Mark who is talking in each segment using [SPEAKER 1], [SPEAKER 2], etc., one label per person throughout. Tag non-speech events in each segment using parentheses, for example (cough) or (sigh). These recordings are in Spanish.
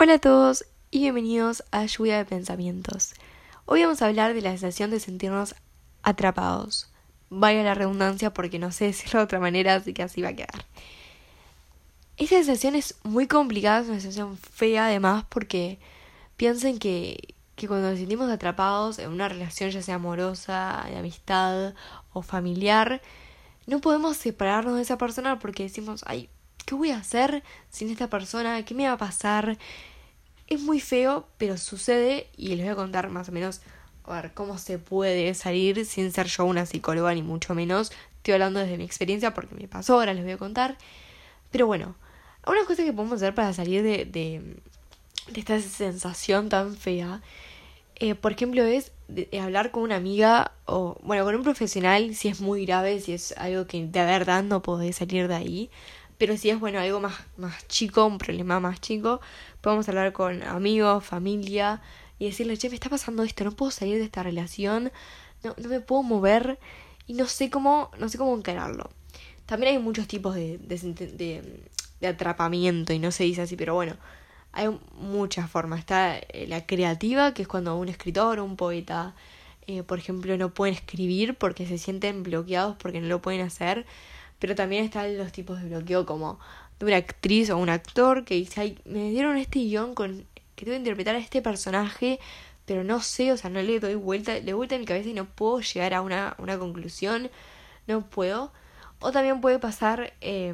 [SPEAKER 1] Hola a todos y bienvenidos a Lluvia de Pensamientos. Hoy vamos a hablar de la sensación de sentirnos atrapados. Vaya la redundancia porque no sé (laughs) decirlo de otra manera, así que así va a quedar. Esta sensación es muy complicada, es una sensación fea además porque piensen que, que cuando nos sentimos atrapados en una relación ya sea amorosa, de amistad o familiar, no podemos separarnos de esa persona porque decimos, ay, ¿qué voy a hacer sin esta persona? ¿Qué me va a pasar? Es muy feo, pero sucede y les voy a contar más o menos a ver cómo se puede salir sin ser yo una psicóloga ni mucho menos. Estoy hablando desde mi experiencia porque me pasó, ahora les voy a contar. Pero bueno, una cosa que podemos hacer para salir de, de, esta sensación tan fea, eh, por ejemplo, es hablar con una amiga o, bueno, con un profesional si es muy grave, si es algo que de verdad no podés salir de ahí. Pero si es, bueno, algo más, más chico, un problema más chico, podemos hablar con amigos, familia y decirle, che, me está pasando esto, no puedo salir de esta relación, no, no me puedo mover y no sé cómo, no sé cómo encararlo. También hay muchos tipos de, de, atrapamiento y no se dice así, pero bueno, hay muchas formas. Está eh, la creativa, que es cuando un escritor o un poeta, eh, por ejemplo, no pueden escribir porque se sienten bloqueados porque no lo pueden hacer. Pero también están los tipos de bloqueo como de una actriz o un actor que dice, ay, me dieron este guion con que que interpretar a este personaje, pero no sé, o sea, no le doy vuelta, le vuelta en mi cabeza y no puedo llegar a una, una conclusión, no puedo. O también puede pasar, eh,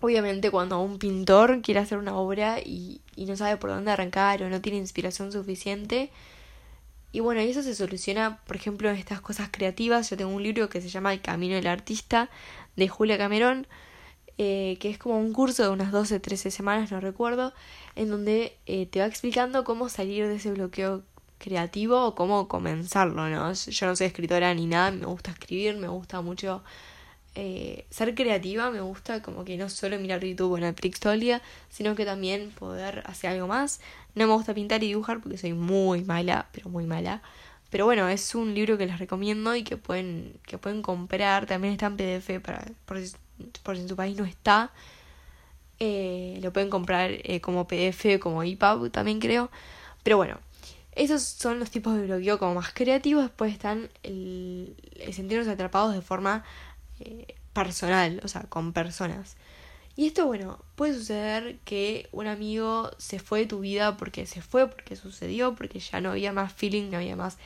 [SPEAKER 1] obviamente, cuando un pintor quiere hacer una obra y, y no sabe por dónde arrancar o no tiene inspiración suficiente, y bueno, eso se soluciona, por ejemplo, en estas cosas creativas. Yo tengo un libro que se llama El Camino del Artista, de Julia Camerón, eh, que es como un curso de unas 12, 13 semanas, no recuerdo, en donde eh, te va explicando cómo salir de ese bloqueo creativo o cómo comenzarlo, ¿no? Yo no soy escritora ni nada, me gusta escribir, me gusta mucho eh, ser creativa, me gusta como que no solo mirar YouTube o Netflix todo el día, sino que también poder hacer algo más. No me gusta pintar y dibujar porque soy muy mala, pero muy mala. Pero bueno, es un libro que les recomiendo y que pueden, que pueden comprar. También está en PDF para, por, si, en su país no está. Eh, lo pueden comprar eh, como PDF, como EPUB también creo. Pero bueno, esos son los tipos de bloqueo como más creativos. Después están el sentirnos atrapados de forma eh, personal, o sea, con personas. Y esto, bueno, puede suceder que un amigo se fue de tu vida porque se fue, porque sucedió, porque ya no había más feeling, no había más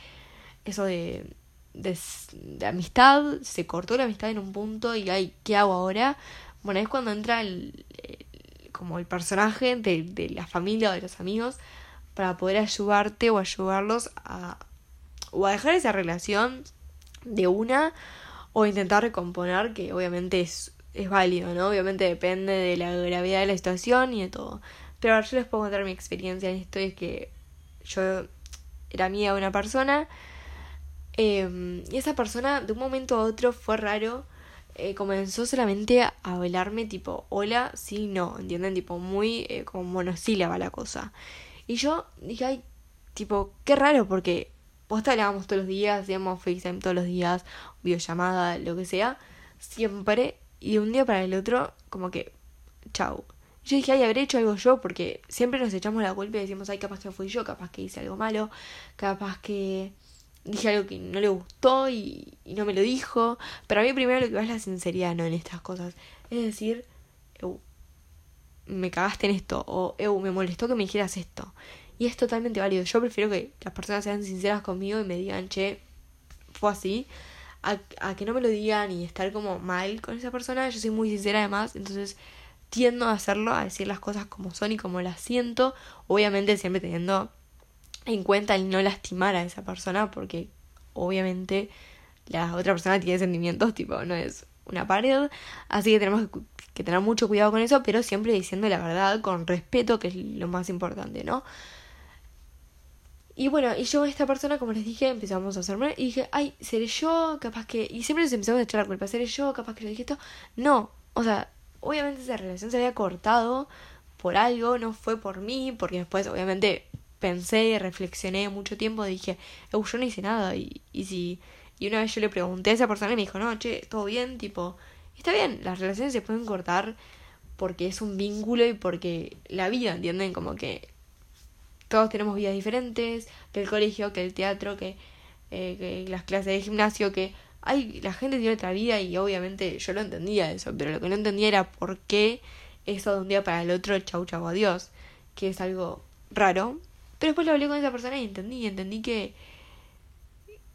[SPEAKER 1] eso de, de, amistad, se cortó la amistad en un punto y ay, ¿qué hago ahora? Bueno, es cuando entra el, el, como el personaje de, de la familia o de los amigos para poder ayudarte o ayudarlos a o a dejar esa relación de una o intentar recomponer que obviamente es es válido, ¿no? Obviamente depende de la gravedad de la situación y de todo. Pero ahora yo les puedo contar mi experiencia en esto, es que yo era amiga de una persona eh, y esa persona de un momento a otro fue raro, eh, comenzó solamente a hablarme tipo, hola, sí, no, ¿entienden? Tipo, muy eh, como monosílaba la cosa. Y yo dije, ay, tipo, qué raro, porque vos hablábamos todos los días, hacíamos FaceTime todos los días, videollamada, lo que sea, siempre y de un día para el otro, como que, chau. Yo dije, ay, habré hecho algo yo, porque siempre nos echamos la culpa y decimos, ay, capaz que fui yo, capaz que hice algo malo, capaz que dije algo que no le gustó y, y no me lo dijo. Pero a mí primero lo que va es la sinceridad, ¿no? En estas cosas. Es decir, me cagaste en esto, o me molestó que me dijeras esto. Y es totalmente válido. Yo prefiero que las personas sean sinceras conmigo y me digan, che, fue así, a, a, que no me lo digan y estar como mal con esa persona. Yo soy muy sincera además, entonces tiendo a hacerlo, a decir las cosas como son y como las siento. Obviamente siempre teniendo en cuenta el no lastimar a esa persona porque obviamente la otra persona tiene sentimientos, tipo, no es una pared. Así que tenemos que tener mucho cuidado con eso, pero siempre diciendo la verdad con respeto, que es lo más importante, ¿no? Y bueno, y yo, esta persona, como les dije, empezamos a hacerme y dije, ay, seré yo, capaz que. Y siempre nos empezamos a echar la culpa, seré yo, capaz que le dije esto. No, o sea, obviamente esa relación se había cortado por algo, no fue por mí, porque después, obviamente, pensé y reflexioné mucho tiempo, dije, yo no hice nada. Y, y si. Y una vez yo le pregunté a esa persona y me dijo, no, che, todo bien, tipo, está bien, las relaciones se pueden cortar porque es un vínculo y porque la vida, ¿entienden? Como que todos tenemos vidas diferentes, que el colegio, que el teatro, que, eh, que las clases de gimnasio, que hay, la gente tiene otra vida y obviamente yo lo entendía eso, pero lo que no entendía era por qué eso de un día para el otro, chau chau adiós, que es algo raro. Pero después lo hablé con esa persona y entendí, entendí que,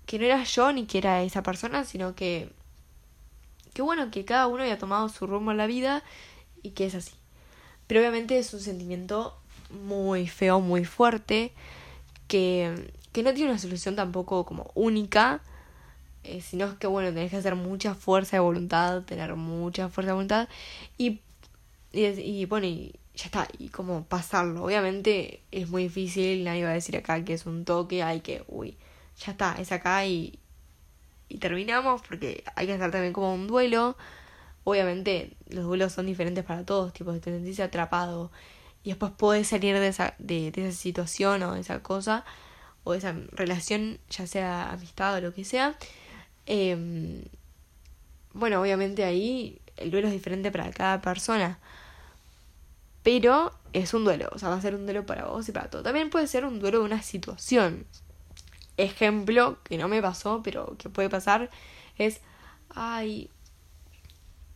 [SPEAKER 1] que no era yo ni que era esa persona, sino que, que bueno, que cada uno había tomado su rumbo en la vida y que es así. Pero obviamente es un sentimiento muy feo, muy fuerte, que, que no tiene una solución tampoco como única, eh, sino que bueno, tenés que hacer mucha fuerza de voluntad, tener mucha fuerza de voluntad y, y, bueno, y ya está, y como pasarlo. Obviamente es muy difícil, nadie va a decir acá que es un toque, hay que, uy, ya está, es acá y, y terminamos porque hay que hacer también como un duelo. Obviamente los duelos son diferentes para todos, tipo, te sentís atrapado y después podés salir de esa, de, esa situación o de esa cosa o de esa relación, ya sea amistad o lo que sea. Eh, bueno, obviamente ahí el duelo es diferente para cada persona. Pero es un duelo, o sea, va a ser un duelo para vos y para todo. También puede ser un duelo de una situación. Ejemplo, que no me pasó, pero que puede pasar, es, ay,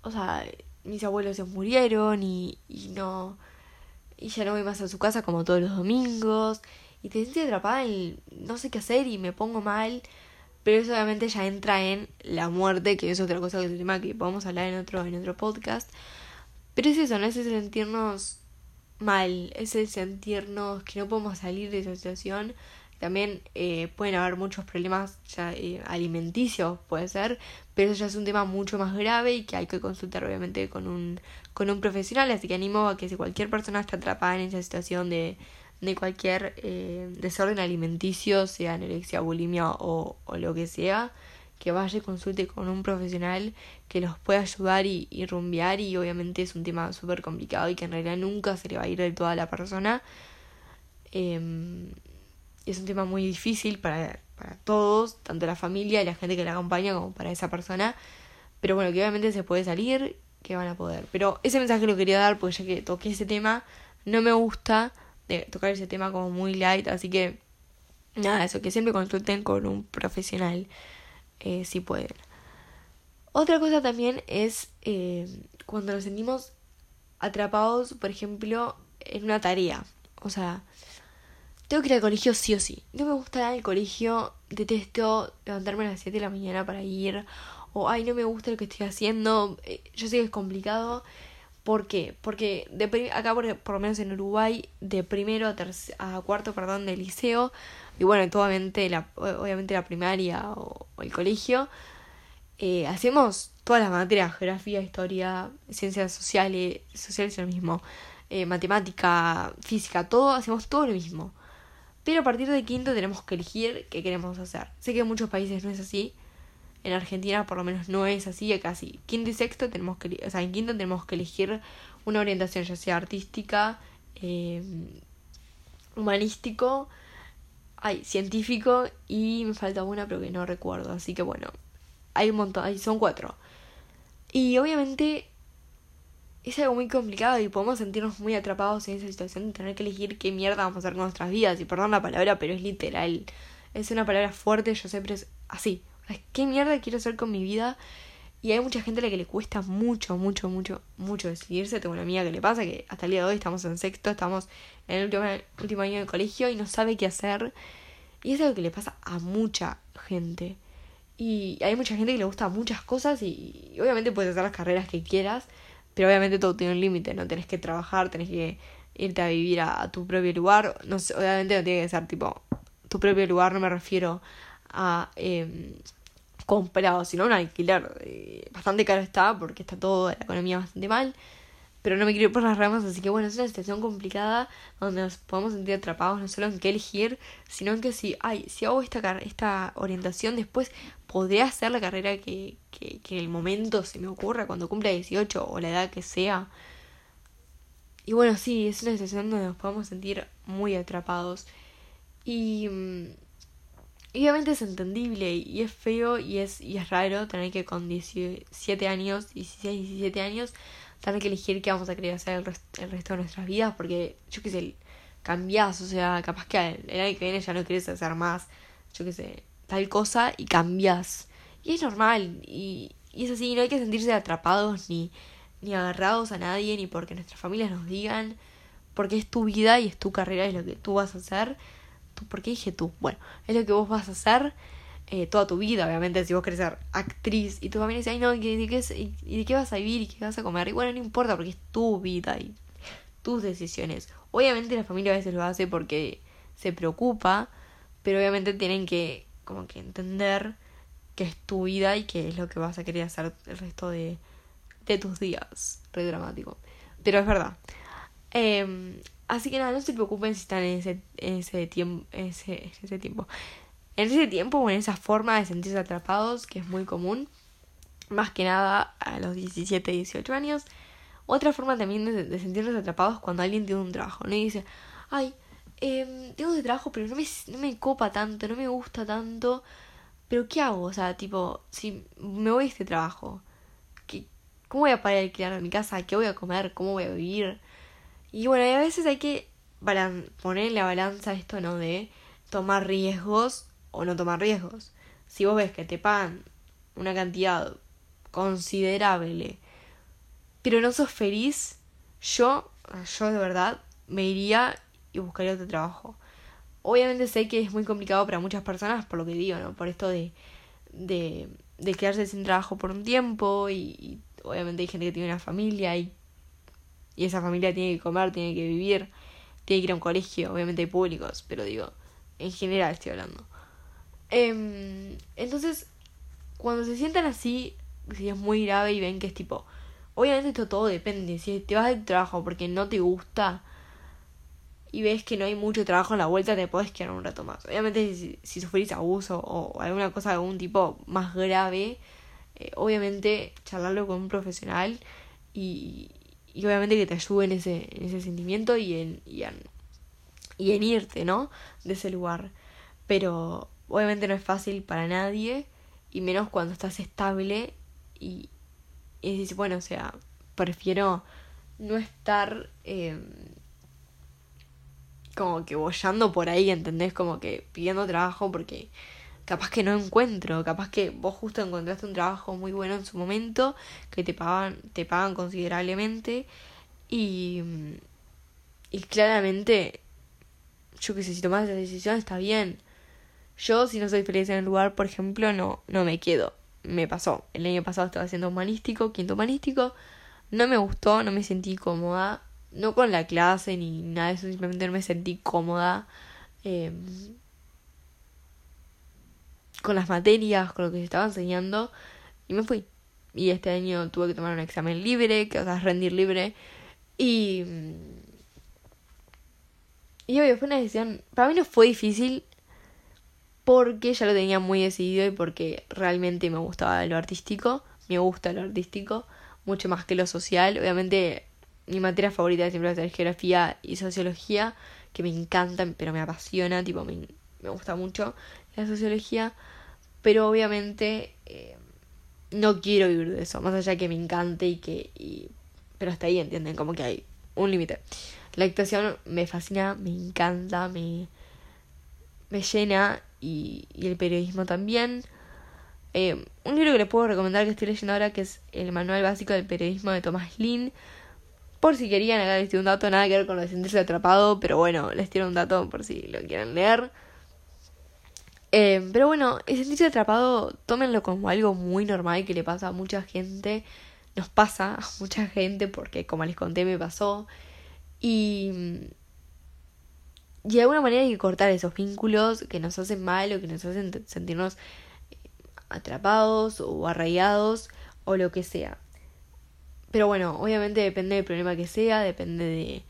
[SPEAKER 1] o sea, mis abuelos se murieron y, y no, y ya no voy más a su casa como todos los domingos, y te sientes atrapada en no sé qué hacer y me pongo mal, pero eso obviamente ya entra en la muerte, que es otra cosa que tema que podemos hablar en otro, en otro podcast. Pero es eso, no es ese sentirnos mal, es el sentirnos que no podemos salir de esa situación. También eh, pueden haber muchos problemas ya, eh, alimenticios, puede ser, pero eso ya es un tema mucho más grave y que hay que consultar obviamente con un, con un profesional. Así que animo a que si cualquier persona está atrapada en esa situación de de cualquier eh, desorden alimenticio, sea anorexia, bulimia o, lo que sea, que vaya y consulte con un profesional que los pueda ayudar y, y rumbear y obviamente es un tema súper complicado y que en realidad nunca se le va a ir de toda la persona. Eh, es un tema muy difícil para, para todos, tanto la familia y la gente que la acompaña como para esa persona. Pero bueno, que obviamente se puede salir, que van a poder. Pero ese mensaje lo quería dar porque ya que toqué ese tema, no me gusta de tocar ese tema como muy light, así que nada, eso, que siempre consulten con un profesional eh, si pueden. Otra cosa también es eh, cuando nos sentimos atrapados, por ejemplo, en una tarea. O sea, tengo que ir al colegio sí o sí. No me gusta el colegio, detesto levantarme a las 7 de la mañana para ir. O, ay, no me gusta lo que estoy haciendo. Eh, yo sé que es complicado, ¿Por qué? Porque de acá, por, lo menos en Uruguay, de primero a, a cuarto perdón, de liceo, y bueno, obviamente la, obviamente la primaria o, o el colegio, eh, hacemos todas las materias, geografía, historia, ciencias sociales, sociales lo mismo, eh, matemática, física, todo, hacemos todo lo mismo. Pero a partir de quinto tenemos que elegir qué queremos hacer. Sé que en muchos países no es así, en Argentina por lo menos no es así, casi quinto y sexto tenemos que, o sea, en quinto tenemos que elegir una orientación ya sea artística, eh, humanístico, hay científico y me falta una pero que no recuerdo, así que bueno, hay un montón, hay, son cuatro. Y obviamente es algo muy complicado y podemos sentirnos muy atrapados en esa situación de tener que elegir qué mierda vamos a hacer con nuestras vidas. Y perdón la palabra, pero es literal. Es una palabra fuerte, yo siempre es así. ¿Qué mierda quiero hacer con mi vida? Y hay mucha gente a la que le cuesta mucho, mucho, mucho, mucho decidirse. Tengo una amiga que le pasa que hasta el día de hoy estamos en sexto, estamos en el último, último año de colegio y no sabe qué hacer. Y es algo que le pasa a mucha gente. Y hay mucha gente que le gusta muchas cosas y, obviamente puedes hacer las carreras que quieras, pero obviamente todo tiene un límite, ¿no? Tenés que trabajar, tenés que irte a vivir a, tu propio lugar. No sé, obviamente no tiene que ser tipo tu propio lugar, no me refiero a... Eh, comprado, sino un alquiler. Eh, bastante caro está porque está todo la economía bastante mal. Pero no me quiero ir por las ramas, así que bueno, es una situación complicada donde nos podemos sentir atrapados no solo en qué elegir, sino en que si, ay, si hago esta, esta orientación después, podría hacer la carrera que, que, en el momento se me ocurra, cuando cumpla 18 o la edad que sea. Y bueno, sí, es una situación donde nos podemos sentir muy atrapados. Y mm, obviamente es entendible y es feo y es, y es raro tener que con 17 años, 16, 17 años, tener que elegir qué vamos a querer hacer el, resto de nuestras vidas, porque yo qué sé, cambias, o sea, capaz que el, año que viene ya no quieres hacer más, yo qué sé, tal cosa y cambias. Y es normal, y, y es así, no hay que sentirse atrapados ni, ni agarrados a nadie, ni porque nuestras familias nos digan, porque es tu vida y es tu carrera, es lo que tú vas a hacer. ¿Por qué dije tú? Bueno, es lo que vos vas a hacer eh, toda tu vida, obviamente, si vos querés ser actriz y tu familia dice, ay no, ¿y de, qué, y, de qué vas a vivir y qué vas a comer? Y bueno, no importa porque es tu vida y tus decisiones. Obviamente la familia a veces lo hace porque se preocupa, pero obviamente tienen que como que entender que es tu vida y que es lo que vas a querer hacer el resto de, de tus días. Re dramático. Pero es verdad. Eh, así que nada, no se preocupen si están en ese, en ese tiempo. Ese, ese tiempo. En ese tiempo o en esa forma de sentirse atrapados, que es muy común. Más que nada a los 17, 18 años. Otra forma también de, sentirnos atrapados cuando alguien tiene un trabajo. Y dice, ay, eh, tengo ese trabajo, pero no me, no me copa tanto, no me gusta tanto. Pero ¿qué hago? O sea, tipo, si me voy a este trabajo, ¿qué, ¿cómo voy a parar el alquilar mi casa? ¿Qué voy a comer? ¿Cómo voy a vivir? Y bueno, a veces hay que poner en la balanza esto, ¿no? De tomar riesgos o no tomar riesgos. Si vos ves que te pagan una cantidad considerable, pero no sos feliz, yo, yo de verdad me iría y buscaría otro trabajo. Obviamente sé que es muy complicado para muchas personas, por lo que digo, ¿no? Por esto de, de, de quedarse sin trabajo por un tiempo y, obviamente hay gente que tiene una familia y y esa familia tiene que comer, tiene que vivir, tiene que ir a un colegio, obviamente hay públicos, pero digo, en general estoy hablando. Eh, entonces, cuando se sientan así, si es muy grave y ven que es tipo, obviamente esto todo depende, si te vas del trabajo porque no te gusta y ves que no hay mucho trabajo en la vuelta, te puedes quedar un rato más. Obviamente si, si sufrís abuso o alguna cosa de algún tipo más grave, eh, obviamente charlarlo con un profesional y, y obviamente que te ayude en ese, en ese sentimiento y en, y en, y en irte, ¿no? De ese lugar. Pero obviamente no es fácil para nadie y menos cuando estás estable y, y dices, bueno, o sea, prefiero no estar eh, como que bollando por ahí, ¿entendés? Como que pidiendo trabajo porque capaz que no encuentro, capaz que vos justo encontraste un trabajo muy bueno en su momento, que te pagan, te pagan considerablemente y, y claramente, yo que sé, si tomas esa decisión está bien. Yo si no soy feliz en el lugar, por ejemplo, no, no me quedo. Me pasó. El año pasado estaba haciendo humanístico, quinto humanístico. No me gustó, no me sentí cómoda. No con la clase ni nada de eso, simplemente no me sentí cómoda. Eh, con las materias, con lo que se estaba enseñando, y me fui. Y este año tuve que tomar un examen libre, que o sea, rendir libre. Y. Y obvio, fue una decisión. Para mí no fue difícil porque ya lo tenía muy decidido y porque realmente me gustaba lo artístico. Me gusta lo artístico, mucho más que lo social. Obviamente, mi materia favorita siempre va a ser geografía y sociología, que me encantan, pero me apasiona, tipo, me, me gusta mucho la sociología, pero obviamente eh, no quiero vivir de eso, más allá que me encante y que... Y, pero hasta ahí, ¿entienden? Como que hay un límite. La actuación me fascina, me encanta, me, me llena y, y el periodismo también. Eh, un libro que les puedo recomendar que estoy leyendo ahora que es El Manual Básico del Periodismo de Thomas Lin. Por si querían, acá les tiro un dato, nada que ver con lo de sentirse atrapado, pero bueno, les tiro un dato por si lo quieren leer. Eh, pero bueno, el sentirse atrapado, tómenlo como algo muy normal que le pasa a mucha gente. Nos pasa a mucha gente porque, como les conté, me pasó. Y. Y de alguna manera hay que cortar esos vínculos que nos hacen mal o que nos hacen sentirnos eh, atrapados o arraigados o lo que sea. Pero bueno, obviamente depende del problema que sea, depende de,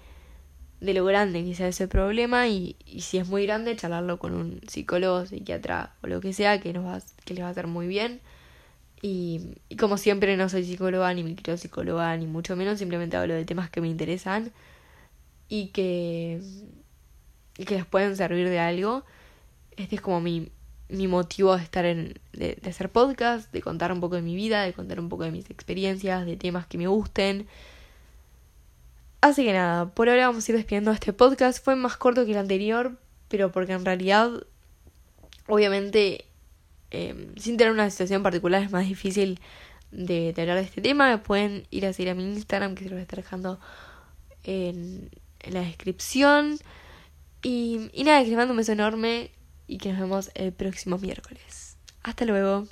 [SPEAKER 1] de lo grande que sea ese problema y, si es muy grande charlarlo con un psicólogo, psiquiatra o lo que sea que nos va, que les va a hacer muy bien y, como siempre no soy psicóloga ni me psicóloga ni mucho menos simplemente hablo de temas que me interesan y que y que les pueden servir de algo este es como mi, mi motivo de estar en de, hacer podcast de contar un poco de mi vida de contar un poco de mis experiencias de temas que me gusten Así que nada, por ahora vamos a ir despidiendo este podcast. Fue más corto que el anterior, pero porque en realidad, obviamente, em, sin tener una situación particular es más difícil de, hablar de este tema. Pueden ir a seguir a mi Instagram, que se lo voy a estar dejando en, en la descripción. Y, nada, que les mando un beso enorme y que nos vemos el próximo miércoles. Hasta luego.